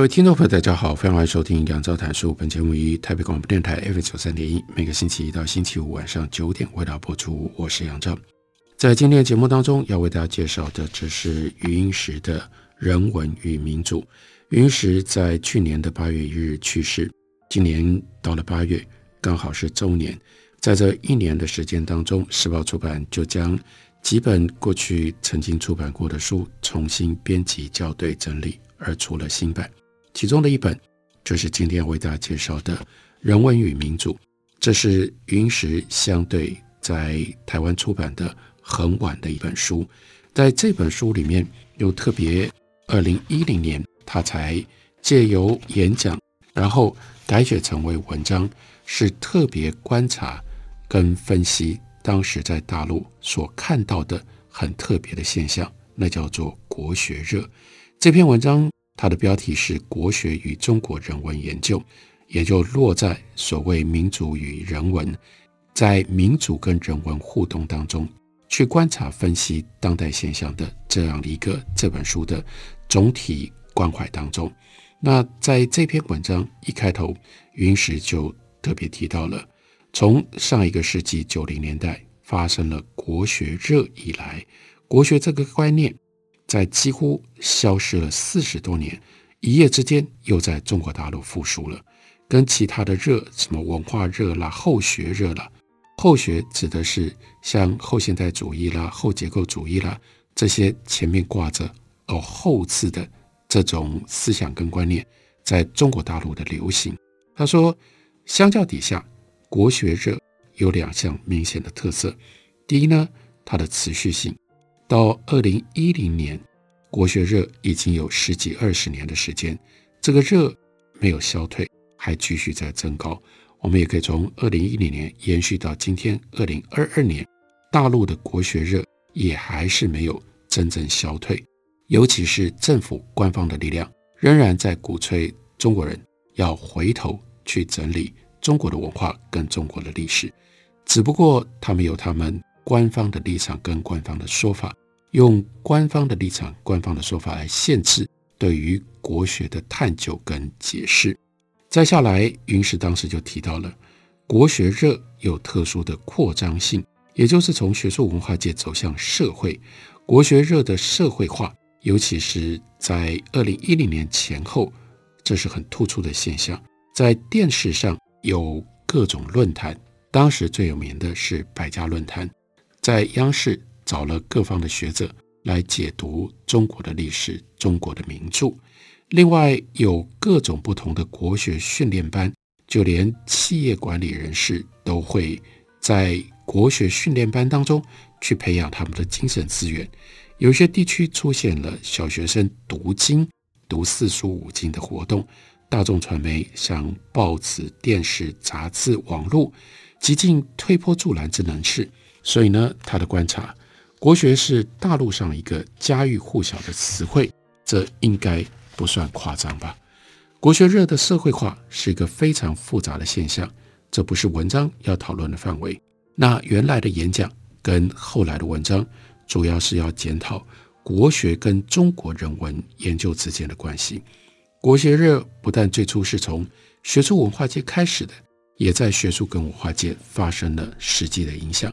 各位听众朋友，大家好，欢迎来收听杨照谈书。本节目于台北广播电台 F 九三点一，每个星期一到星期五晚上九点为大家播出。我是杨照，在今天的节目当中，要为大家介绍的，这是余英时的《人文与民主》。余英时在去年的八月一日去世，今年到了八月，刚好是周年。在这一年的时间当中，时报出版就将几本过去曾经出版过的书重新编辑、校对、整理，而出了新版。其中的一本就是今天为大家介绍的《人文与民主》，这是云石相对在台湾出版的很晚的一本书。在这本书里面，又特别二零一零年他才借由演讲，然后改写成为文章，是特别观察跟分析当时在大陆所看到的很特别的现象，那叫做国学热。这篇文章。它的标题是《国学与中国人文研究》，也就落在所谓民主与人文，在民主跟人文互动当中，去观察分析当代现象的这样一个这本书的总体关怀当中。那在这篇文章一开头，云石就特别提到了，从上一个世纪九零年代发生了国学热以来，国学这个观念。在几乎消失了四十多年，一夜之间又在中国大陆复苏了。跟其他的热，什么文化热啦、后学热啦，后学指的是像后现代主义啦、后结构主义啦这些前面挂着哦“后”字的这种思想跟观念，在中国大陆的流行。他说，相较底下，国学热有两项明显的特色。第一呢，它的持续性。到二零一零年，国学热已经有十几二十年的时间，这个热没有消退，还继续在增高。我们也可以从二零一零年延续到今天二零二二年，大陆的国学热也还是没有真正消退，尤其是政府官方的力量仍然在鼓吹中国人要回头去整理中国的文化跟中国的历史，只不过他们有他们官方的立场跟官方的说法。用官方的立场、官方的说法来限制对于国学的探究跟解释。再下来，云石当时就提到了国学热有特殊的扩张性，也就是从学术文化界走向社会。国学热的社会化，尤其是在二零一零年前后，这是很突出的现象。在电视上有各种论坛，当时最有名的是百家论坛，在央视。找了各方的学者来解读中国的历史、中国的名著，另外有各种不同的国学训练班，就连企业管理人士都会在国学训练班当中去培养他们的精神资源。有些地区出现了小学生读经、读四书五经的活动，大众传媒像报纸、电视、杂志、网络，极尽推波助澜之能事。所以呢，他的观察。国学是大陆上一个家喻户晓的词汇，这应该不算夸张吧？国学热的社会化是一个非常复杂的现象，这不是文章要讨论的范围。那原来的演讲跟后来的文章，主要是要检讨国学跟中国人文研究之间的关系。国学热不但最初是从学术文化界开始的，也在学术跟文化界发生了实际的影响。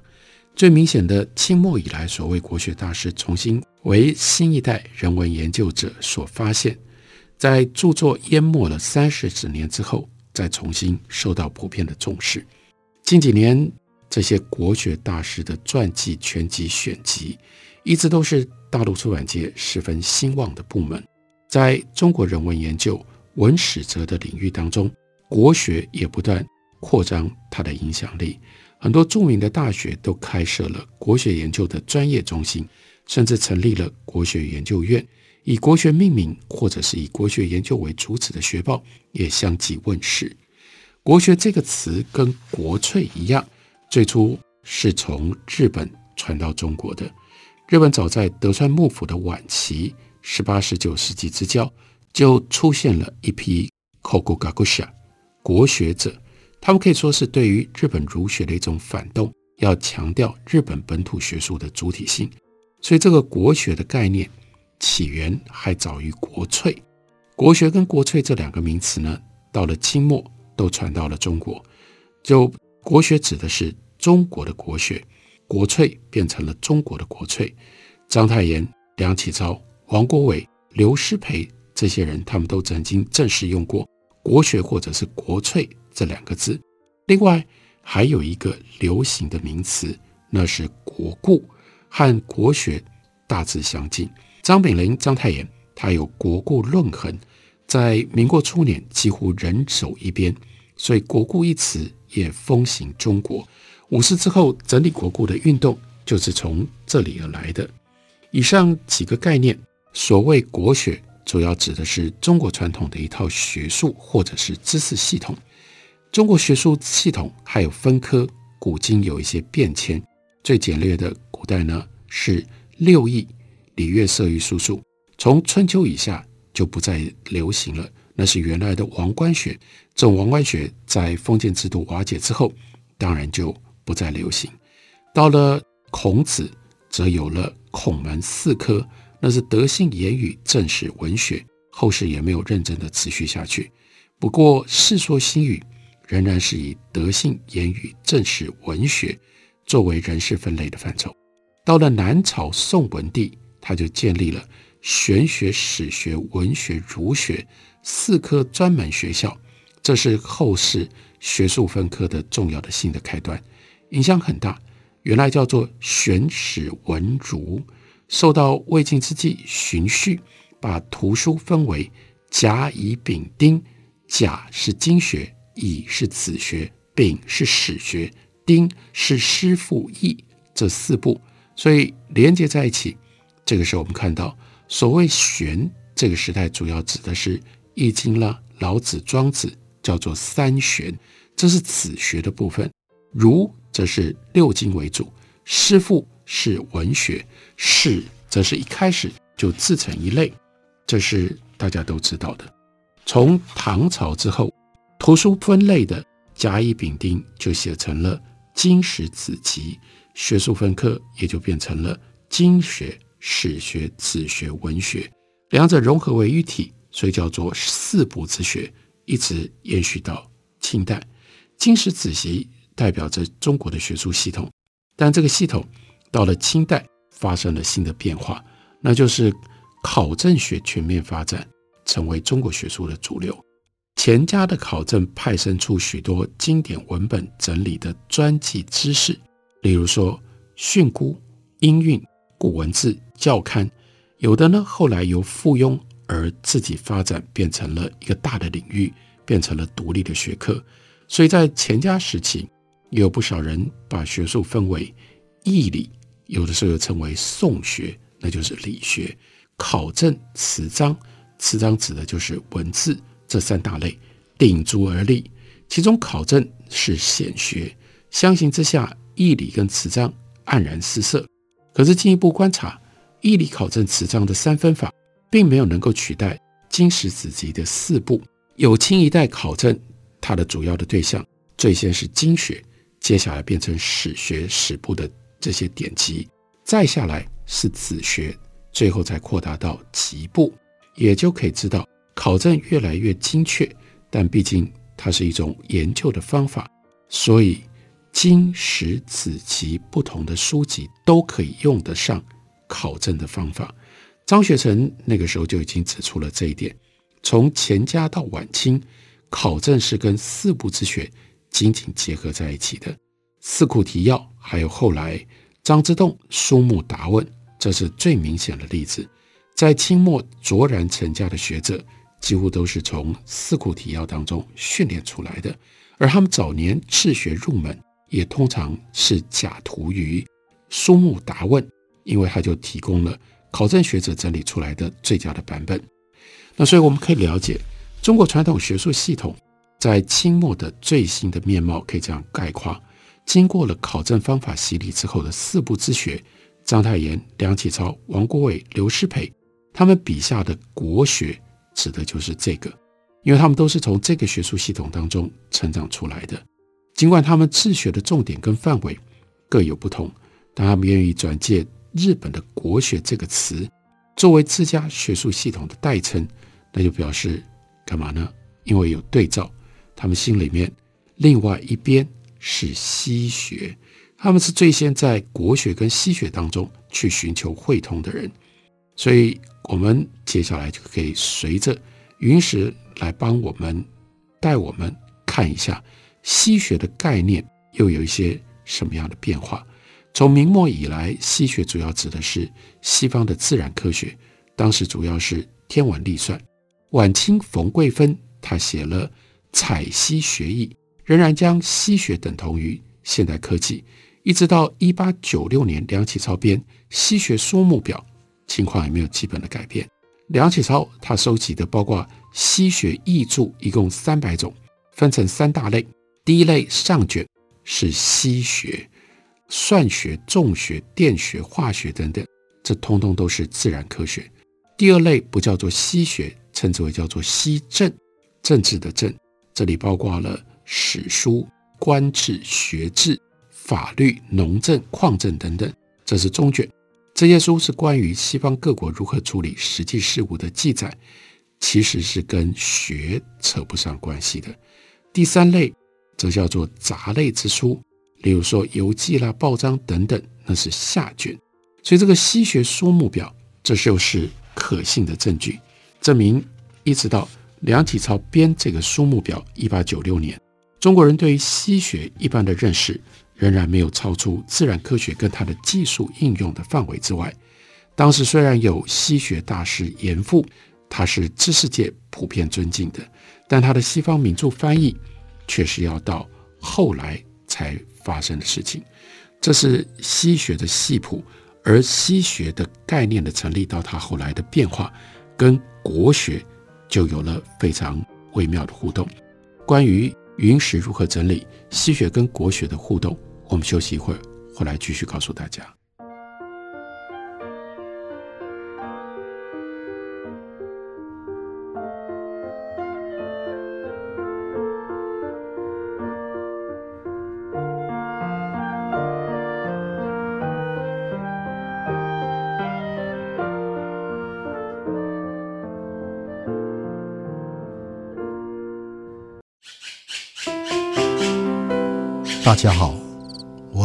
最明显的，清末以来所谓国学大师重新为新一代人文研究者所发现，在著作淹没了三十几年之后，再重新受到普遍的重视。近几年，这些国学大师的传记、全集、选集，一直都是大陆出版界十分兴旺的部门。在中国人文研究、文史哲的领域当中，国学也不断扩张它的影响力。很多著名的大学都开设了国学研究的专业中心，甚至成立了国学研究院，以国学命名或者是以国学研究为主旨的学报也相继问世。国学这个词跟国粹一样，最初是从日本传到中国的。日本早在德川幕府的晚期，十八、十九世纪之交，就出现了一批 Kokugakusha 国学者，他们可以说是对于日本儒学的一种反动，要强调日本本土学术的主体性。所以，这个国学的概念起源还早于国粹。国学跟国粹这两个名词呢，到了清末都传到了中国。就国学指的是中国的国学，国粹变成了中国的国粹。章太炎、梁启超、王国维、刘师培。这些人，他们都曾经正式用过“国学”或者是“国粹”这两个字。另外，还有一个流行的名词，那是“国故”，和“国学”大致相近。张炳麟、章太炎，他有“国故论衡”，在民国初年几乎人手一边，所以“国故”一词也风行中国。五四之后整理国故的运动，就是从这里而来的。以上几个概念，所谓国学。主要指的是中国传统的一套学术或者是知识系统。中国学术系统还有分科，古今有一些变迁。最简略的古代呢是六艺：礼乐射御书数。从春秋以下就不再流行了，那是原来的王官学。这种王官学在封建制度瓦解之后，当然就不再流行。到了孔子，则有了孔门四科。那是德性、言语、政史、文学，后世也没有认真的持续下去。不过《世说新语》仍然是以德性、言语、政史、文学作为人事分类的范畴。到了南朝宋文帝，他就建立了玄学、史学、文学、儒学四科专门学校，这是后世学术分科的重要的新的开端，影响很大。原来叫做玄史文儒。受到魏晋之际荀绪把图书分为甲、乙、丙、丁。甲是经学，乙是子学，丙是史学，丁是诗赋义这四部，所以连接在一起。这个时候，我们看到所谓玄，这个时代主要指的是《易经》啦、老子、庄子，叫做三玄，这是子学的部分。儒则是六经为主，诗赋。是文学，史则是一开始就自成一类，这是大家都知道的。从唐朝之后，图书分类的甲乙丙丁就写成了经史子集，学术分科也就变成了经学、史学、子学、文学，两者融合为一体，所以叫做四部之学，一直延续到清代。经史子集代表着中国的学术系统，但这个系统。到了清代，发生了新的变化，那就是考证学全面发展，成为中国学术的主流。钱家的考证派生出许多经典文本整理的专记知识，例如说训詁、音韵、古文字、校勘，有的呢后来由附庸而自己发展，变成了一个大的领域，变成了独立的学科。所以在钱家时期，也有不少人把学术分为义理。有的时候又称为宋学，那就是理学；考证词章，词章指的就是文字，这三大类鼎足而立。其中考证是显学，相形之下，义理跟词章黯然失色。可是进一步观察，义理考证词章的三分法，并没有能够取代经史子集的四部。有清一代考证，它的主要的对象最先是经学，接下来变成史学史部的。这些典籍，再下来是子学，最后再扩大到集部，也就可以知道考证越来越精确。但毕竟它是一种研究的方法，所以经史子集不同的书籍都可以用得上考证的方法。张学成那个时候就已经指出了这一点。从钱家到晚清，考证是跟四部之学紧紧结合在一起的。四库提要，还有后来张之洞书目答问，这是最明显的例子。在清末卓然成家的学者，几乎都是从四库提要当中训练出来的。而他们早年赤学入门，也通常是假徒于书目答问，因为他就提供了考证学者整理出来的最佳的版本。那所以我们可以了解，中国传统学术系统在清末的最新的面貌，可以这样概括：经过了考证方法洗礼之后的四部之学，章太炎、梁启超、王国维、刘师培，他们笔下的国学，指的就是这个，因为他们都是从这个学术系统当中成长出来的。尽管他们治学的重点跟范围各有不同，但他们愿意转借日本的国学这个词作为自家学术系统的代称，那就表示干嘛呢？因为有对照，他们心里面另外一边是西学，他们是最先在国学跟西学当中去寻求汇通的人，所以我们接下来就可以随着云石来帮我们带我们看一下。西学的概念又有一些什么样的变化？从明末以来，西学主要指的是西方的自然科学，当时主要是天文历算。晚清冯桂芬他写了《采西学议》，仍然将西学等同于现代科技。一直到一八九六年，梁启超编《西学说目表》，情况也没有基本的改变。梁启超他收集的包括西学译注，一共三百种，分成三大类。第一类上卷是西学，算学、重学、电学、化学等等，这通通都是自然科学。第二类不叫做西学，称之为叫做西政，政治的政，这里包括了史书、官制、学制、法律、农政、矿政等等，这是中卷。这些书是关于西方各国如何处理实际事务的记载，其实是跟学扯不上关系的。第三类。则叫做杂类之书，例如说游记啦、报章等等，那是下卷。所以这个西学书目表，这就是可信的证据，证明一直到梁启超编这个书目表，一八九六年，中国人对于西学一般的认识仍然没有超出自然科学跟它的技术应用的范围之外。当时虽然有西学大师严复，他是知识界普遍尊敬的，但他的西方名著翻译。却是要到后来才发生的事情，这是西学的系谱，而西学的概念的成立到它后来的变化，跟国学就有了非常微妙的互动。关于云石如何整理西学跟国学的互动，我们休息一会儿，回来继续告诉大家。大家好，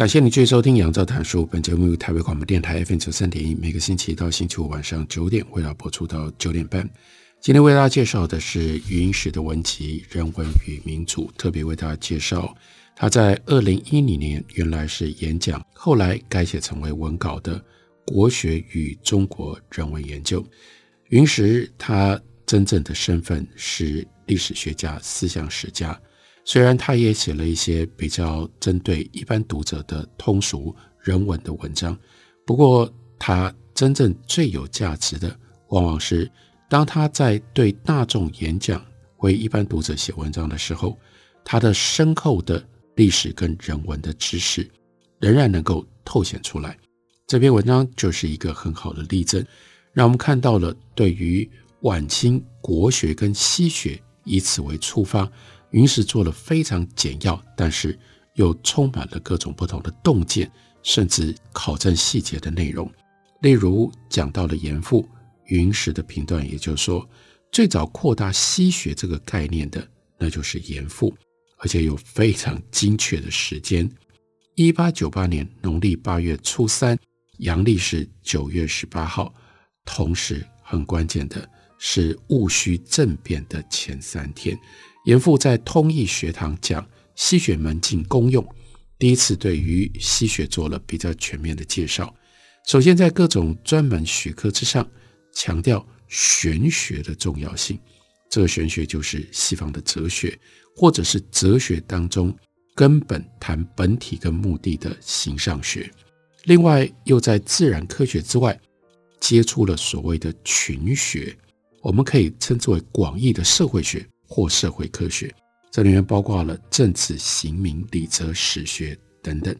感谢你继续收听《杨照谈书》。本节目由台北广播电台 FM 九三点一，每个星期一到星期五晚上九点，为大家播出到九点半。今天为大家介绍的是云石的文集《人文与民主》，特别为大家介绍他在二零一零年原来是演讲，后来改写成为文稿的《国学与中国人文研究》。云石他真正的身份是历史学家、思想史家。虽然他也写了一些比较针对一般读者的通俗人文的文章，不过他真正最有价值的，往往是当他在对大众演讲、为一般读者写文章的时候，他的深厚的历史跟人文的知识仍然能够透显出来。这篇文章就是一个很好的例证，让我们看到了对于晚清国学跟西学以此为出发。云石做了非常简要，但是又充满了各种不同的洞见，甚至考证细节的内容。例如讲到了严复，云石的评断，也就是说，最早扩大西学这个概念的，那就是严复，而且有非常精确的时间：一八九八年农历八月初三，阳历是九月十八号。同时，很关键的是戊戌政变的前三天。严复在通义学堂讲西学门径功用，第一次对于西学做了比较全面的介绍。首先，在各种专门学科之上，强调玄学的重要性。这个玄学就是西方的哲学，或者是哲学当中根本谈本体跟目的的形上学。另外，又在自然科学之外，接触了所谓的群学，我们可以称之为广义的社会学。或社会科学，这里面包括了政治、刑名、礼则、史学等等。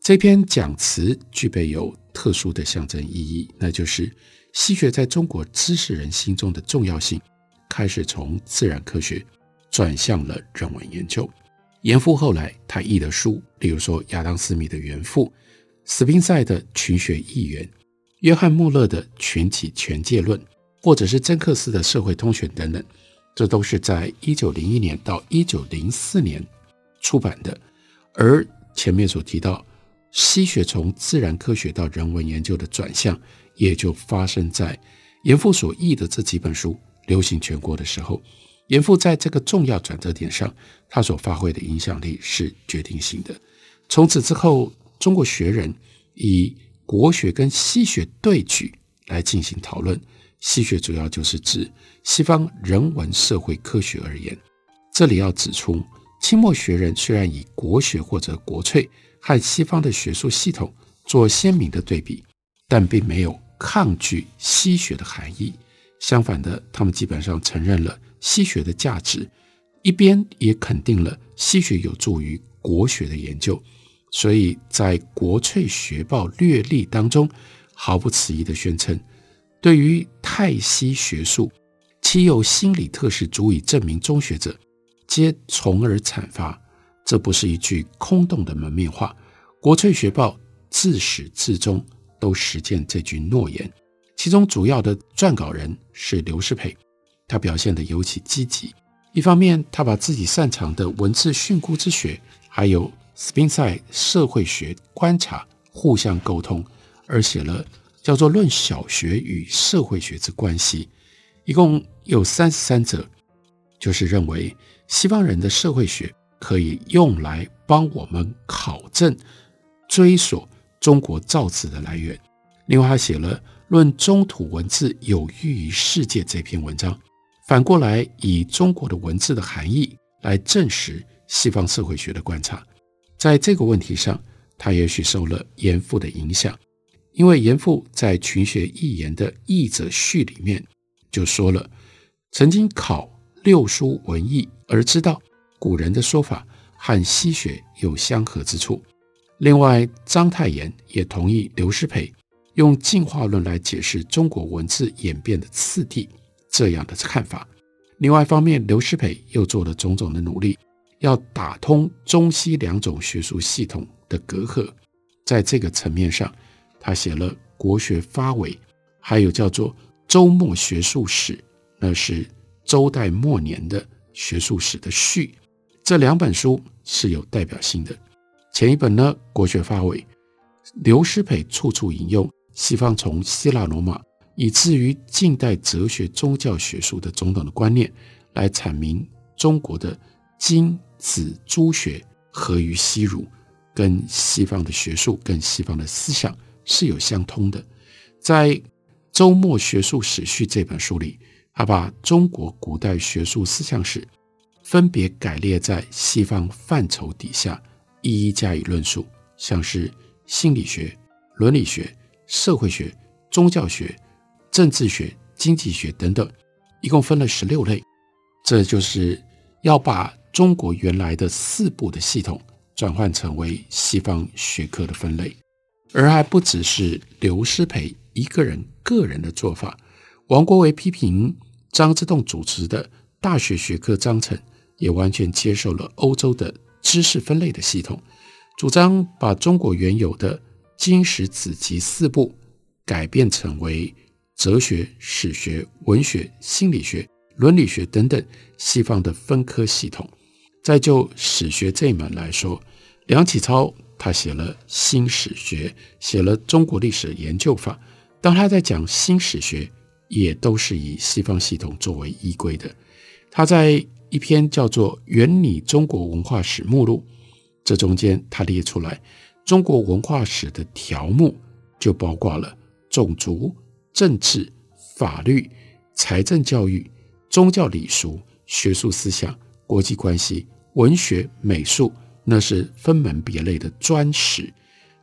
这篇讲词具备有特殊的象征意义，那就是西学在中国知识人心中的重要性开始从自然科学转向了人文研究。严复后来他译的书，例如说亚当·斯密的《原父》，斯宾塞的《群学议员》，约翰·穆勒的《群体权界论》，或者是曾克斯的《社会通选》等等。这都是在一九零一年到一九零四年出版的，而前面所提到西学从自然科学到人文研究的转向，也就发生在严复所译的这几本书流行全国的时候。严复在这个重要转折点上，他所发挥的影响力是决定性的。从此之后，中国学人以国学跟西学对举来进行讨论。西学主要就是指西方人文社会科学而言。这里要指出，清末学人虽然以国学或者国粹和西方的学术系统做鲜明的对比，但并没有抗拒西学的含义。相反的，他们基本上承认了西学的价值，一边也肯定了西学有助于国学的研究。所以在《国粹学报略历》当中，毫不迟疑地宣称。对于泰西学术，其有心理特质足以证明中学者，皆从而阐发。这不是一句空洞的门面话。国粹学报自始至终都实践这句诺言。其中主要的撰稿人是刘世培，他表现得尤其积极。一方面，他把自己擅长的文字训诂之学，还有斯宾塞社会学观察互相沟通，而写了。叫做《论小学与社会学之关系》，一共有三十三则，就是认为西方人的社会学可以用来帮我们考证、追索中国造字的来源。另外，他写了《论中土文字有益于世界》这篇文章，反过来以中国的文字的含义来证实西方社会学的观察。在这个问题上，他也许受了严复的影响。因为严复在《群学异言》的译者序里面就说了，曾经考六书文义而知道古人的说法和西学有相合之处。另外，章太炎也同意刘师培用进化论来解释中国文字演变的次第这样的看法。另外一方面，刘师培又做了种种的努力，要打通中西两种学术系统的隔阂，在这个层面上。他写了《国学发纬》，还有叫做《周末学术史》，那是周代末年的学术史的序。这两本书是有代表性的。前一本呢，《国学发纬》，刘师培处处引用西方从希腊罗马以至于近代哲学、宗教学术的种种的观念，来阐明中国的经子诸学合于西儒，跟西方的学术、跟西方的思想。是有相通的，在《周末学术史序》这本书里，他把中国古代学术思想史分别改列在西方范畴底下，一一加以论述，像是心理学、伦理学、社会学、宗教学、政治学、经济学等等，一共分了十六类。这就是要把中国原来的四部的系统转换成为西方学科的分类，而还不只是刘师培一个人个人的做法。王国维批评张之洞主持的大学学科章程，也完全接受了欧洲的知识分类的系统，主张把中国原有的经史子集四部改变成为哲学、史学、文学、心理学。伦理学等等西方的分科系统，再就史学这一门来说，梁启超他写了新史学，写了中国历史研究法。当他在讲新史学，也都是以西方系统作为依归的。他在一篇叫做《原拟中国文化史目录》，这中间他列出来中国文化史的条目，就包括了种族、政治、法律、财政、教育。宗教礼俗、学术思想、国际关系、文学、美术，那是分门别类的专史，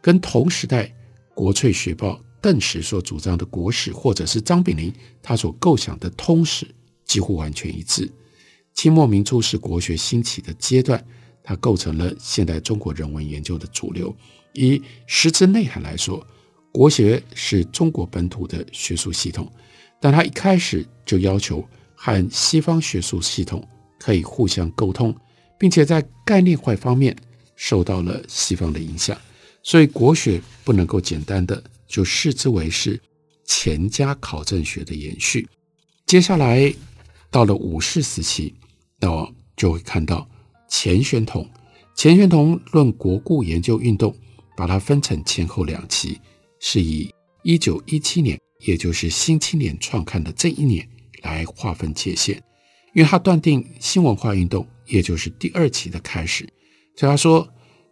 跟同时代国粹学报邓石所主张的国史，或者是张炳麟他所构想的通史，几乎完全一致。清末民初是国学兴起的阶段，它构成了现代中国人文研究的主流。以实质内涵来说，国学是中国本土的学术系统，但它一开始就要求。和西方学术系统可以互相沟通，并且在概念化方面受到了西方的影响，所以国学不能够简单的就视之为是钱家考证学的延续。接下来到了五四时期，那么就会看到钱玄同，钱玄同论国故研究运动，把它分成前后两期，是以一九一七年，也就是《新青年》创刊的这一年。来划分界限，因为他断定新文化运动也就是第二期的开始。所以他说，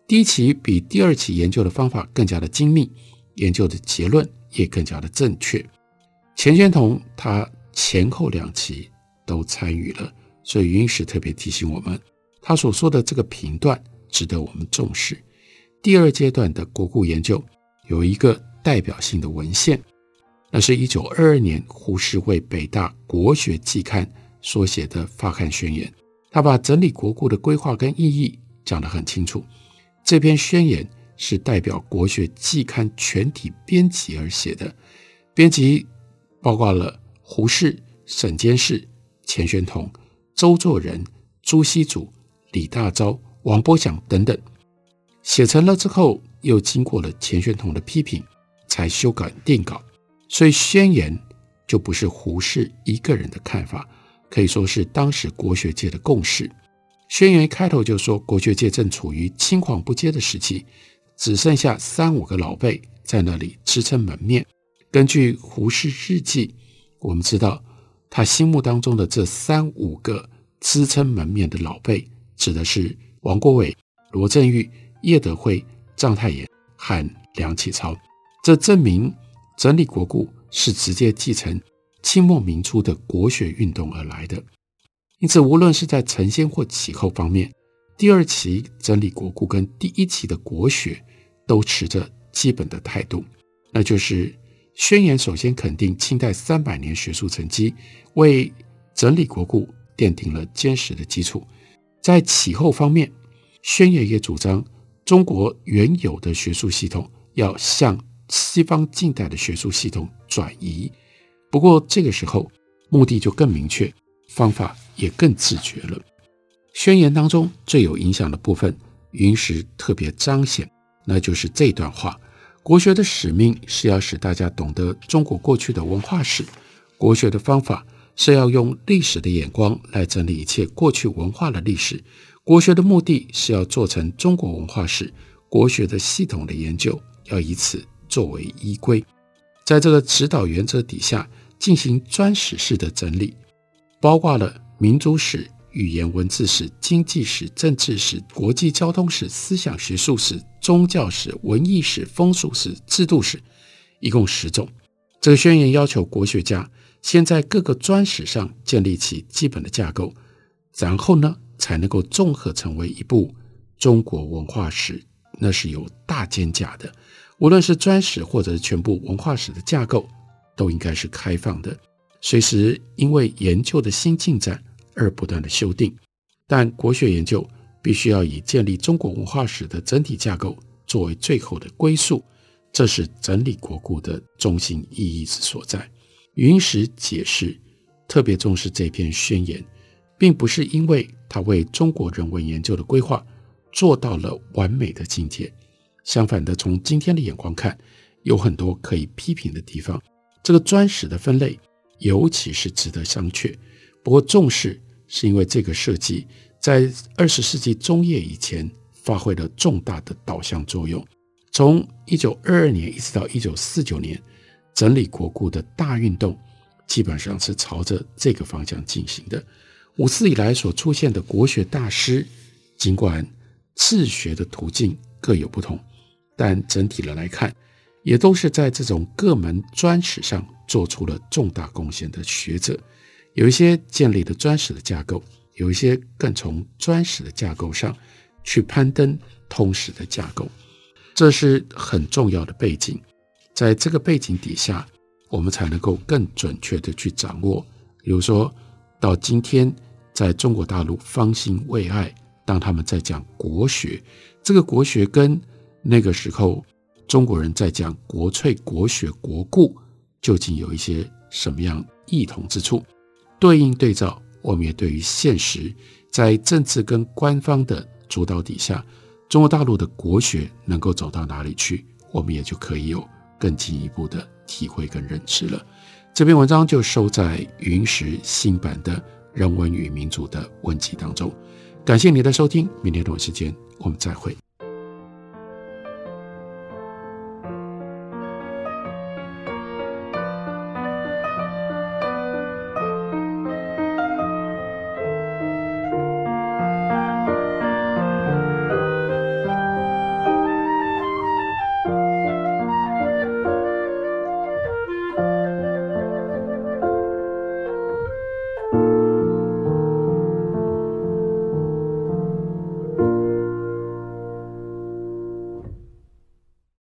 第一期比第二期研究的方法更加的精密，研究的结论也更加的正确。钱玄同他前后两期都参与了，所以云石特别提醒我们，他所说的这个评断值得我们重视。第二阶段的国故研究有一个代表性的文献。那是一九二二年胡适为北大国学季刊所写的发刊宣言，他把整理国故的规划跟意义讲得很清楚。这篇宣言是代表国学季刊全体编辑而写的，编辑包括了胡适、沈监士、钱玄同、周作人、朱熹祖、李大钊、王伯祥等等。写成了之后，又经过了钱玄同的批评，才修改定稿。所以宣言就不是胡适一个人的看法，可以说是当时国学界的共识。宣言开头就说，国学界正处于青黄不接的时期，只剩下三五个老辈在那里支撑门面。根据胡适日记，我们知道他心目当中的这三五个支撑门面的老辈，指的是王国维、罗振玉、叶德辉、章太炎和梁启超。这证明。整理国故是直接继承清末民初的国学运动而来的，因此无论是在承先或启后方面，第二期整理国故跟第一期的国学都持着基本的态度，那就是宣言首先肯定清代三百年学术成绩，为整理国故奠定了坚实的基础。在启后方面，宣言也主张中国原有的学术系统要向。西方近代的学术系统转移，不过这个时候目的就更明确，方法也更自觉了。宣言当中最有影响的部分，云石特别彰显，那就是这段话：国学的使命是要使大家懂得中国过去的文化史，国学的方法是要用历史的眼光来整理一切过去文化的历史，国学的目的是要做成中国文化史，国学的系统的研究要以此。作为依归，在这个指导原则底下进行专史式的整理，包括了民族史、语言文字史、经济史、政治史、国际交通史、思想学术史、宗教史、文艺史、风俗史、制度史，一共十种。这个宣言要求国学家先在各个专史上建立起基本的架构，然后呢，才能够综合成为一部中国文化史，那是有大肩胛的。无论是专史或者是全部文化史的架构，都应该是开放的，随时因为研究的新进展而不断的修订。但国学研究必须要以建立中国文化史的整体架构作为最后的归宿，这是整理国故的中心意义之所在。云石解释特别重视这篇宣言，并不是因为他为中国人文研究的规划做到了完美的境界。相反的，从今天的眼光看，有很多可以批评的地方。这个专史的分类，尤其是值得商榷。不过重视，是因为这个设计在二十世纪中叶以前发挥了重大的导向作用。从一九二二年一直到一九四九年，整理国故的大运动，基本上是朝着这个方向进行的。五四以来所出现的国学大师，尽管治学的途径各有不同。但整体的来看，也都是在这种各门专史上做出了重大贡献的学者。有一些建立了专史的架构，有一些更从专史的架构上去攀登通史的架构。这是很重要的背景。在这个背景底下，我们才能够更准确地去掌握。比如说到今天，在中国大陆方兴未艾，当他们在讲国学，这个国学跟那个时候，中国人在讲国粹、国学、国故，究竟有一些什么样异同之处？对应对照，我们也对于现实，在政治跟官方的主导底下，中国大陆的国学能够走到哪里去，我们也就可以有更进一步的体会跟认知了。这篇文章就收在云石新版的《人文与民主》的文集当中。感谢您的收听，明天同一时间我们再会。